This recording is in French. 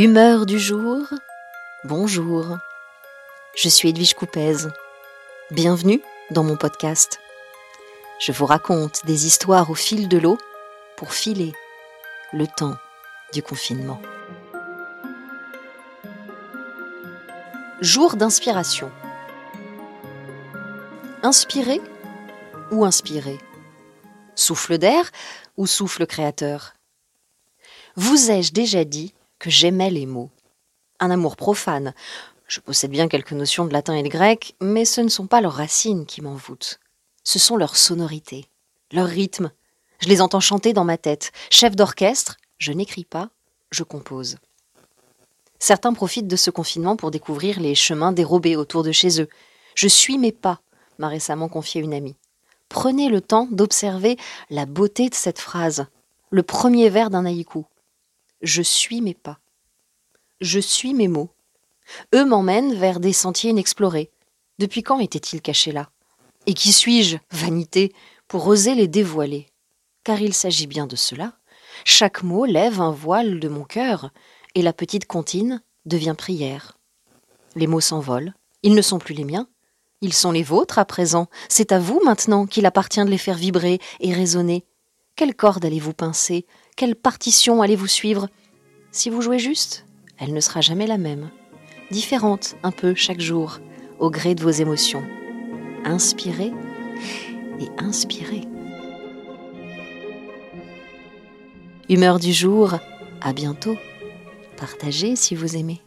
Humeur du jour, bonjour. Je suis Edwige Coupez. Bienvenue dans mon podcast. Je vous raconte des histoires au fil de l'eau pour filer le temps du confinement. Jour d'inspiration. Inspirer ou inspirer Souffle d'air ou souffle créateur? Vous ai-je déjà dit que j'aimais les mots. Un amour profane. Je possède bien quelques notions de latin et de grec, mais ce ne sont pas leurs racines qui m'envoûtent. Ce sont leurs sonorités, leurs rythmes. Je les entends chanter dans ma tête. Chef d'orchestre, je n'écris pas, je compose. Certains profitent de ce confinement pour découvrir les chemins dérobés autour de chez eux. Je suis mes pas, m'a récemment confié une amie. Prenez le temps d'observer la beauté de cette phrase, le premier vers d'un haïku. Je suis mes pas. Je suis mes mots. Eux m'emmènent vers des sentiers inexplorés. Depuis quand étaient-ils cachés là? Et qui suis-je, vanité, pour oser les dévoiler? Car il s'agit bien de cela. Chaque mot lève un voile de mon cœur, et la petite comptine devient prière. Les mots s'envolent, ils ne sont plus les miens, ils sont les vôtres à présent, c'est à vous maintenant qu'il appartient de les faire vibrer et résonner. Quelle corde allez-vous pincer? Quelle partition allez-vous suivre? Si vous jouez juste, elle ne sera jamais la même. Différente un peu chaque jour, au gré de vos émotions. Inspirez et inspirez. Humeur du jour, à bientôt. Partagez si vous aimez.